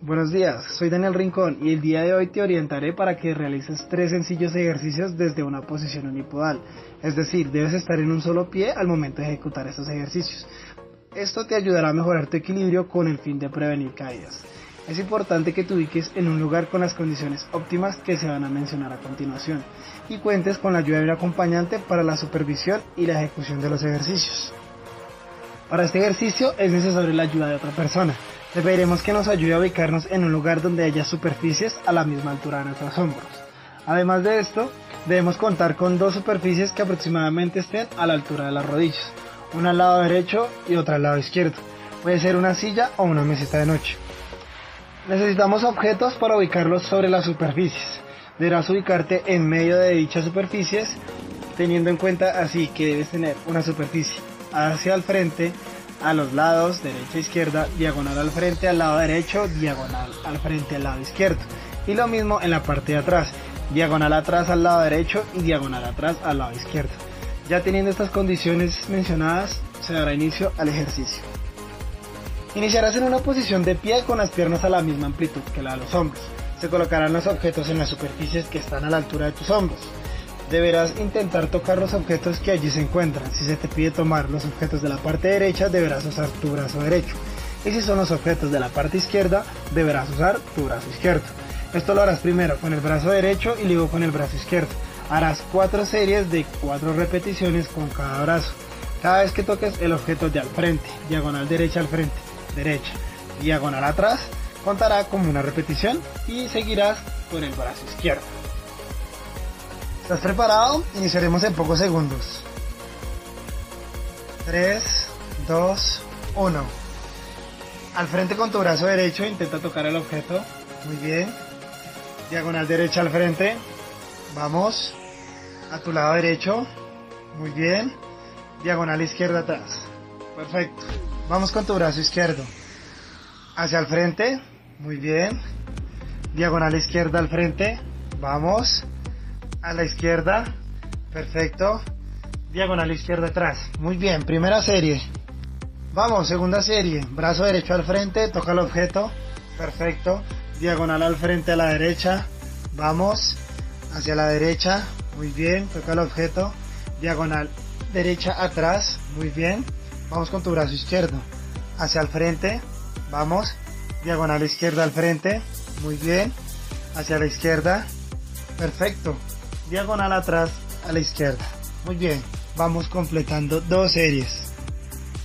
Buenos días, soy Daniel Rincón y el día de hoy te orientaré para que realices tres sencillos ejercicios desde una posición unipodal, es decir, debes estar en un solo pie al momento de ejecutar estos ejercicios. Esto te ayudará a mejorar tu equilibrio con el fin de prevenir caídas. Es importante que te ubiques en un lugar con las condiciones óptimas que se van a mencionar a continuación y cuentes con la ayuda de un acompañante para la supervisión y la ejecución de los ejercicios. Para este ejercicio es necesaria la ayuda de otra persona. Le pediremos que nos ayude a ubicarnos en un lugar donde haya superficies a la misma altura de nuestros hombros. Además de esto, debemos contar con dos superficies que aproximadamente estén a la altura de las rodillas, una al lado derecho y otra al lado izquierdo. Puede ser una silla o una mesita de noche. Necesitamos objetos para ubicarlos sobre las superficies. Deberás ubicarte en medio de dichas superficies, teniendo en cuenta así que debes tener una superficie hacia el frente, a los lados, derecha izquierda, diagonal al frente, al lado derecho, diagonal al frente, al lado izquierdo. Y lo mismo en la parte de atrás, diagonal atrás al lado derecho y diagonal atrás al lado izquierdo. Ya teniendo estas condiciones mencionadas, se dará inicio al ejercicio. Iniciarás en una posición de pie con las piernas a la misma amplitud que la de los hombros. Se colocarán los objetos en las superficies que están a la altura de tus hombros. Deberás intentar tocar los objetos que allí se encuentran. Si se te pide tomar los objetos de la parte derecha, deberás usar tu brazo derecho. Y si son los objetos de la parte izquierda, deberás usar tu brazo izquierdo. Esto lo harás primero con el brazo derecho y luego con el brazo izquierdo. Harás cuatro series de cuatro repeticiones con cada brazo. Cada vez que toques el objeto de al frente, diagonal derecha al frente, derecha, diagonal atrás, contará como una repetición y seguirás con el brazo izquierdo. ¿Estás preparado? Iniciaremos en pocos segundos. 3, 2, 1. Al frente con tu brazo derecho intenta tocar el objeto. Muy bien. Diagonal derecha al frente. Vamos. A tu lado derecho. Muy bien. Diagonal izquierda atrás. Perfecto. Vamos con tu brazo izquierdo. Hacia el frente. Muy bien. Diagonal izquierda al frente. Vamos a la izquierda. Perfecto. Diagonal izquierda atrás. Muy bien, primera serie. Vamos, segunda serie. Brazo derecho al frente, toca el objeto. Perfecto. Diagonal al frente a la derecha. Vamos. Hacia la derecha. Muy bien, toca el objeto. Diagonal derecha atrás. Muy bien. Vamos con tu brazo izquierdo. Hacia el frente. Vamos. Diagonal izquierda al frente. Muy bien. Hacia la izquierda. Perfecto diagonal atrás a la izquierda. Muy bien, vamos completando dos series.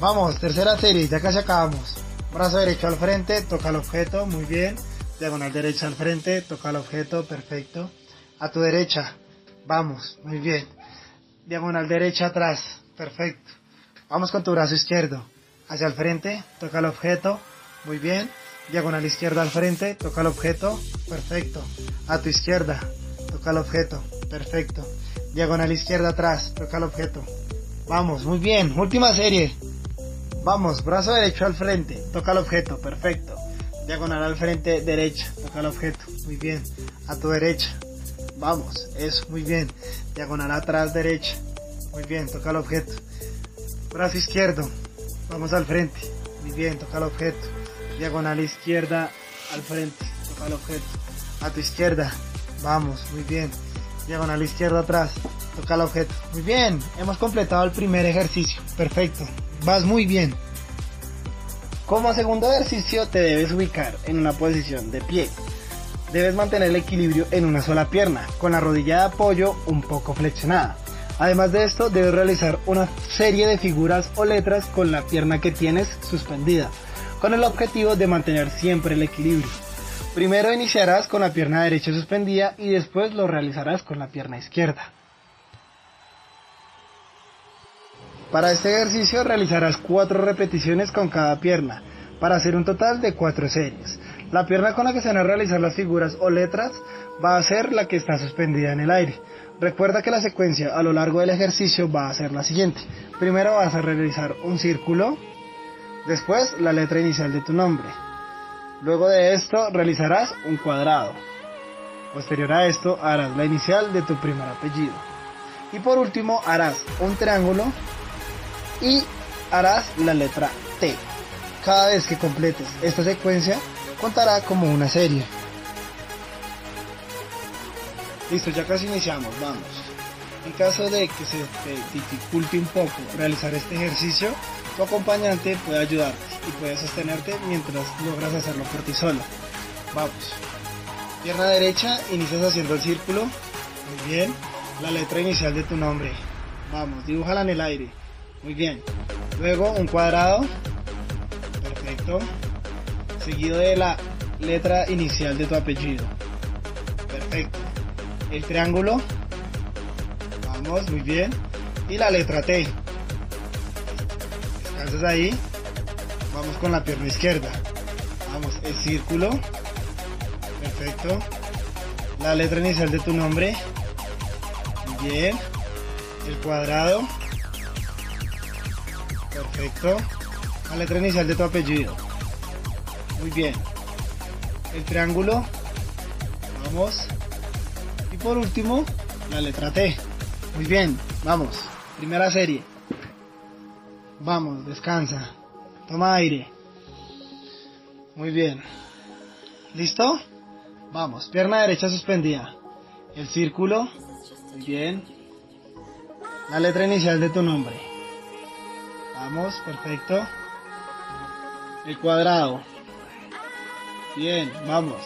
Vamos, tercera serie, ya casi acabamos. Brazo derecho al frente, toca el objeto, muy bien. Diagonal derecha al frente, toca el objeto, perfecto. A tu derecha, vamos, muy bien. Diagonal derecha atrás, perfecto. Vamos con tu brazo izquierdo. Hacia el frente, toca el objeto, muy bien. Diagonal izquierda al frente, toca el objeto, perfecto. A tu izquierda, toca el objeto, perfecto. Diagonal izquierda atrás, toca el objeto. Vamos, muy bien, última serie. Vamos, brazo derecho al frente, toca el objeto, perfecto. Diagonal al frente, derecha, toca el objeto, muy bien. A tu derecha, vamos, eso, muy bien. Diagonal atrás, derecha, muy bien, toca el objeto. Brazo izquierdo, vamos al frente, muy bien, toca el objeto. Diagonal izquierda al frente, toca el objeto. A tu izquierda, Vamos, muy bien. Diagonal izquierda atrás. Toca el objeto. Muy bien. Hemos completado el primer ejercicio. Perfecto. Vas muy bien. Como segundo ejercicio te debes ubicar en una posición de pie. Debes mantener el equilibrio en una sola pierna, con la rodilla de apoyo un poco flexionada. Además de esto, debes realizar una serie de figuras o letras con la pierna que tienes suspendida, con el objetivo de mantener siempre el equilibrio. Primero iniciarás con la pierna derecha suspendida y después lo realizarás con la pierna izquierda. Para este ejercicio realizarás cuatro repeticiones con cada pierna, para hacer un total de cuatro series. La pierna con la que se van a realizar las figuras o letras va a ser la que está suspendida en el aire. Recuerda que la secuencia a lo largo del ejercicio va a ser la siguiente. Primero vas a realizar un círculo, después la letra inicial de tu nombre, Luego de esto realizarás un cuadrado. Posterior a esto harás la inicial de tu primer apellido. Y por último harás un triángulo y harás la letra T. Cada vez que completes esta secuencia contará como una serie. Listo, ya casi iniciamos, vamos. En caso de que se te dificulte un poco realizar este ejercicio, tu acompañante puede ayudarte y puede sostenerte mientras logras hacerlo por ti solo. Vamos. Pierna derecha, inicias haciendo el círculo. Muy bien. La letra inicial de tu nombre. Vamos, dibújala en el aire. Muy bien. Luego un cuadrado. Perfecto. Seguido de la letra inicial de tu apellido. Perfecto. El triángulo. Muy bien. Y la letra T. Descansas ahí. Vamos con la pierna izquierda. Vamos, el círculo. Perfecto. La letra inicial de tu nombre. Bien. El cuadrado. Perfecto. La letra inicial de tu apellido. Muy bien. El triángulo. Vamos. Y por último, la letra T. Muy bien. Vamos. Primera serie. Vamos, descansa. Toma aire. Muy bien. ¿Listo? Vamos, pierna derecha suspendida. El círculo. Muy bien. La letra inicial de tu nombre. Vamos, perfecto. El cuadrado. Bien, vamos.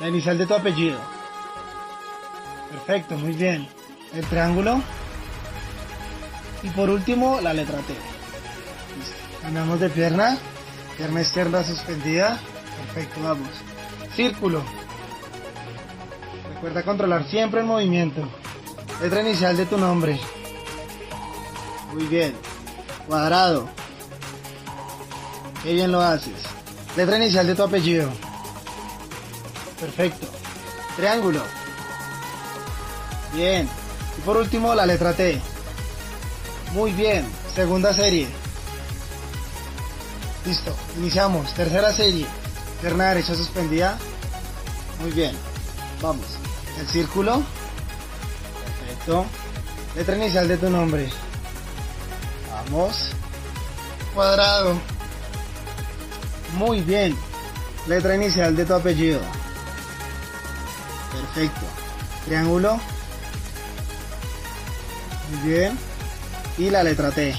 La inicial de tu apellido. Perfecto, muy bien. El triángulo. Y por último, la letra T. Cambiamos de pierna. Pierna izquierda suspendida. Perfecto, vamos. Círculo. Recuerda controlar siempre el movimiento. Letra inicial de tu nombre. Muy bien. Cuadrado. Qué bien lo haces. Letra inicial de tu apellido. Perfecto. Triángulo. Bien. Y por último la letra T. Muy bien. Segunda serie. Listo. Iniciamos. Tercera serie. Pierna derecha suspendida. Muy bien. Vamos. El círculo. Perfecto. Letra inicial de tu nombre. Vamos. Cuadrado. Muy bien. Letra inicial de tu apellido. Perfecto. Triángulo. Bien. Y la letra T.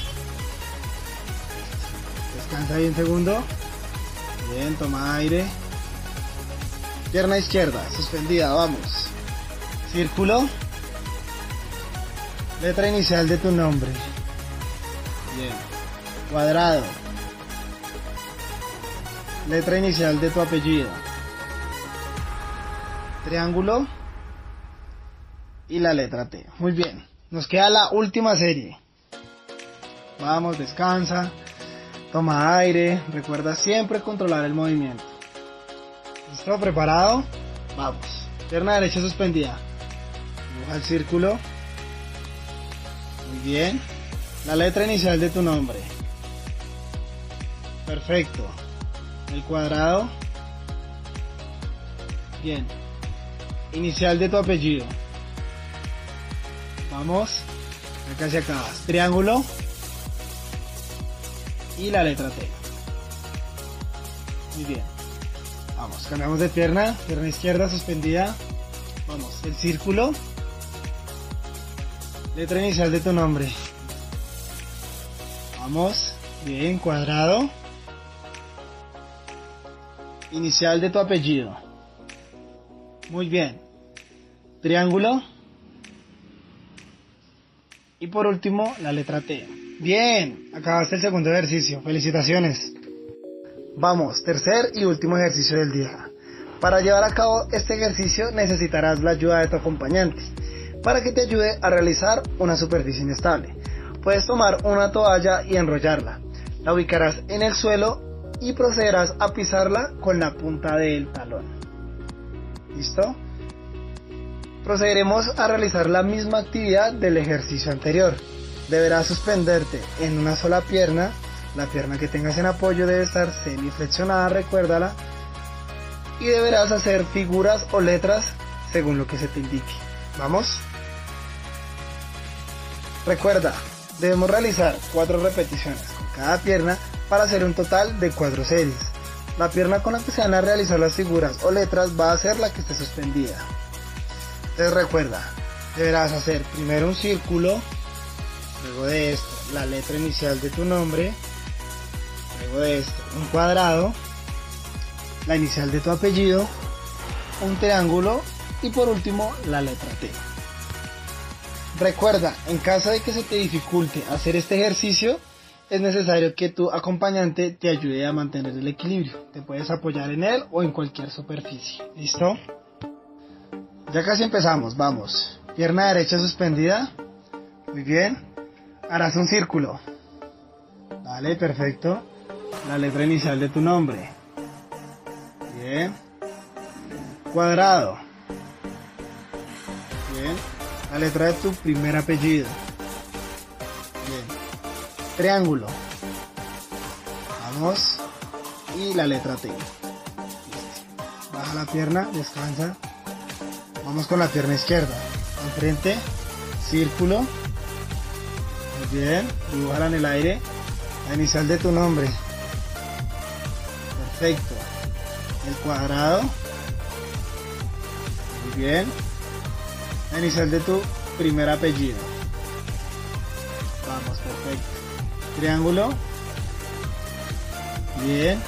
Descansa ahí un segundo. Bien, toma aire. Pierna izquierda, suspendida, vamos. Círculo. Letra inicial de tu nombre. Bien. Cuadrado. Letra inicial de tu apellido. Triángulo. Y la letra T. Muy bien. Nos queda la última serie. Vamos, descansa. Toma aire. Recuerda siempre controlar el movimiento. ¿Listo? ¿Preparado? Vamos. Pierna derecha suspendida. Dibuja el círculo. Muy bien. La letra inicial de tu nombre. Perfecto. El cuadrado. Bien. Inicial de tu apellido. Vamos. Acá se acabas. Triángulo. Y la letra T. Muy bien. Vamos, cambiamos de pierna. Pierna izquierda suspendida. Vamos, el círculo. Letra inicial de tu nombre. Vamos. Bien, cuadrado. Inicial de tu apellido. Muy bien. Triángulo. Y por último, la letra T. Bien, acabaste el segundo ejercicio. Felicitaciones. Vamos, tercer y último ejercicio del día. Para llevar a cabo este ejercicio necesitarás la ayuda de tu acompañante para que te ayude a realizar una superficie inestable. Puedes tomar una toalla y enrollarla. La ubicarás en el suelo y procederás a pisarla con la punta del talón. ¿Listo? Procederemos a realizar la misma actividad del ejercicio anterior. Deberás suspenderte en una sola pierna. La pierna que tengas en apoyo debe estar semiflexionada, recuérdala. Y deberás hacer figuras o letras según lo que se te indique. ¿Vamos? Recuerda, debemos realizar cuatro repeticiones con cada pierna para hacer un total de cuatro series. La pierna con la que se van a realizar las figuras o letras va a ser la que esté suspendida. Entonces recuerda, deberás hacer primero un círculo, luego de esto la letra inicial de tu nombre, luego de esto un cuadrado, la inicial de tu apellido, un triángulo y por último la letra T. Recuerda, en caso de que se te dificulte hacer este ejercicio, es necesario que tu acompañante te ayude a mantener el equilibrio. Te puedes apoyar en él o en cualquier superficie. ¿Listo? Ya casi empezamos, vamos. Pierna derecha suspendida. Muy bien. Harás un círculo. Vale, perfecto. La letra inicial de tu nombre. Bien. Cuadrado. Bien. La letra de tu primer apellido. Bien. Triángulo. Vamos. Y la letra T. Baja la pierna, descansa. Vamos con la pierna izquierda. Al frente. Círculo. Muy bien. Dibújala en el aire. La inicial de tu nombre. Perfecto. El cuadrado. Muy bien. La inicial de tu primer apellido. Vamos, perfecto. Triángulo. Bien.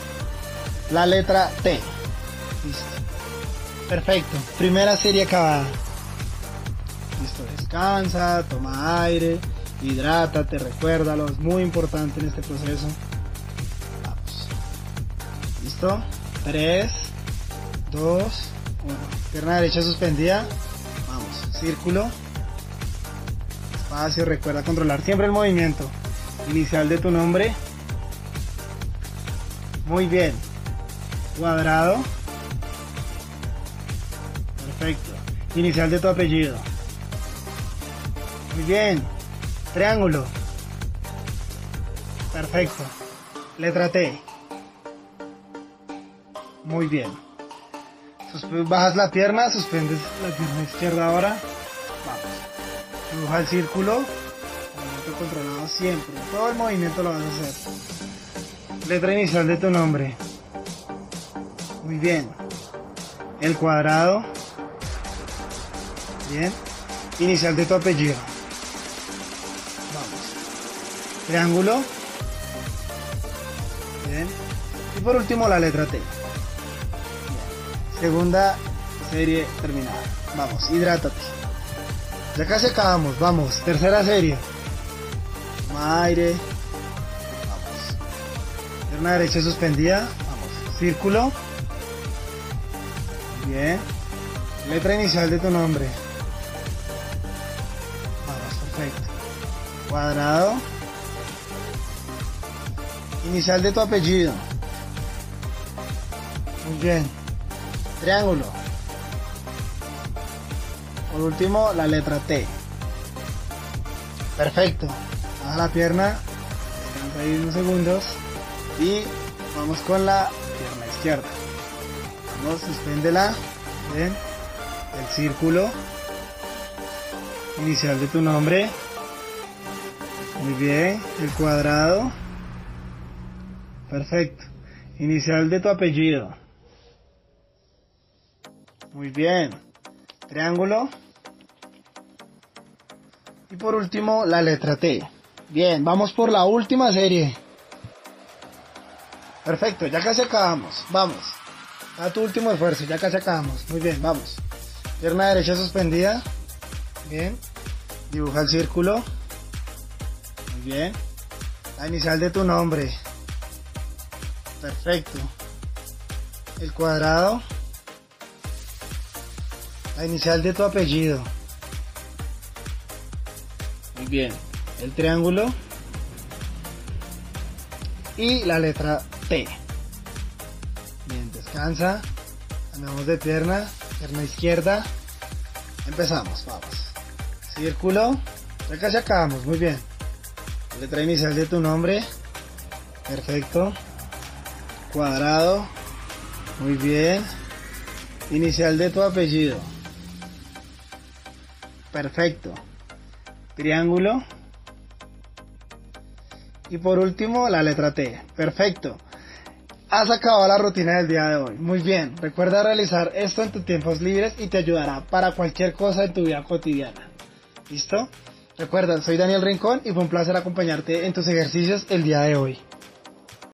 La letra T. Listo. Perfecto. Primera serie acabada. Listo, descansa, toma aire, hidrátate, recuérdalo, es muy importante en este proceso. Vamos. Listo. 3, 2, 1. Pierna derecha suspendida. Vamos. Círculo. Espacio, recuerda controlar siempre el movimiento. Inicial de tu nombre. Muy bien. Cuadrado. Perfecto. Inicial de tu apellido. Muy bien. Triángulo. Perfecto. Letra T. Muy bien. Bajas la pierna, suspendes la pierna izquierda ahora. Vamos. Dibuja el círculo. Movimiento controlado siempre. Todo el movimiento lo vas a hacer. Letra inicial de tu nombre. Muy bien. El cuadrado. Bien. Inicial de tu apellido. Vamos. Triángulo. Bien. Y por último la letra T. Bien. Segunda serie terminada. Vamos, hidrátate. Ya casi acabamos. Vamos. Tercera serie. Toma aire. Vamos. Pierna derecha suspendida. Vamos. Círculo. Bien. Letra inicial de tu nombre. Cuadrado. Inicial de tu apellido. Muy bien. Triángulo. Por último, la letra T. Perfecto. Baja la pierna. Descansa ahí unos segundos. Y vamos con la pierna izquierda. Vamos, suspéndela. Bien. El círculo. Inicial de tu nombre. Muy bien. El cuadrado. Perfecto. Inicial de tu apellido. Muy bien. Triángulo. Y por último, la letra T. Bien, vamos por la última serie. Perfecto, ya casi acabamos. Vamos. A tu último esfuerzo, ya casi acabamos. Muy bien, vamos. Pierna derecha suspendida. Bien. Dibuja el círculo. Bien. La inicial de tu nombre. Perfecto. El cuadrado. La inicial de tu apellido. Muy bien. El triángulo. Y la letra T. Bien, descansa. Cambiamos de pierna. Pierna izquierda. Empezamos, vamos. Círculo. Ya casi acabamos, muy bien. Letra inicial de tu nombre. Perfecto. Cuadrado. Muy bien. Inicial de tu apellido. Perfecto. Triángulo. Y por último, la letra T. Perfecto. Has acabado la rutina del día de hoy. Muy bien. Recuerda realizar esto en tus tiempos libres y te ayudará para cualquier cosa en tu vida cotidiana. ¿Listo? Recuerda, soy Daniel Rincón y fue un placer acompañarte en tus ejercicios el día de hoy.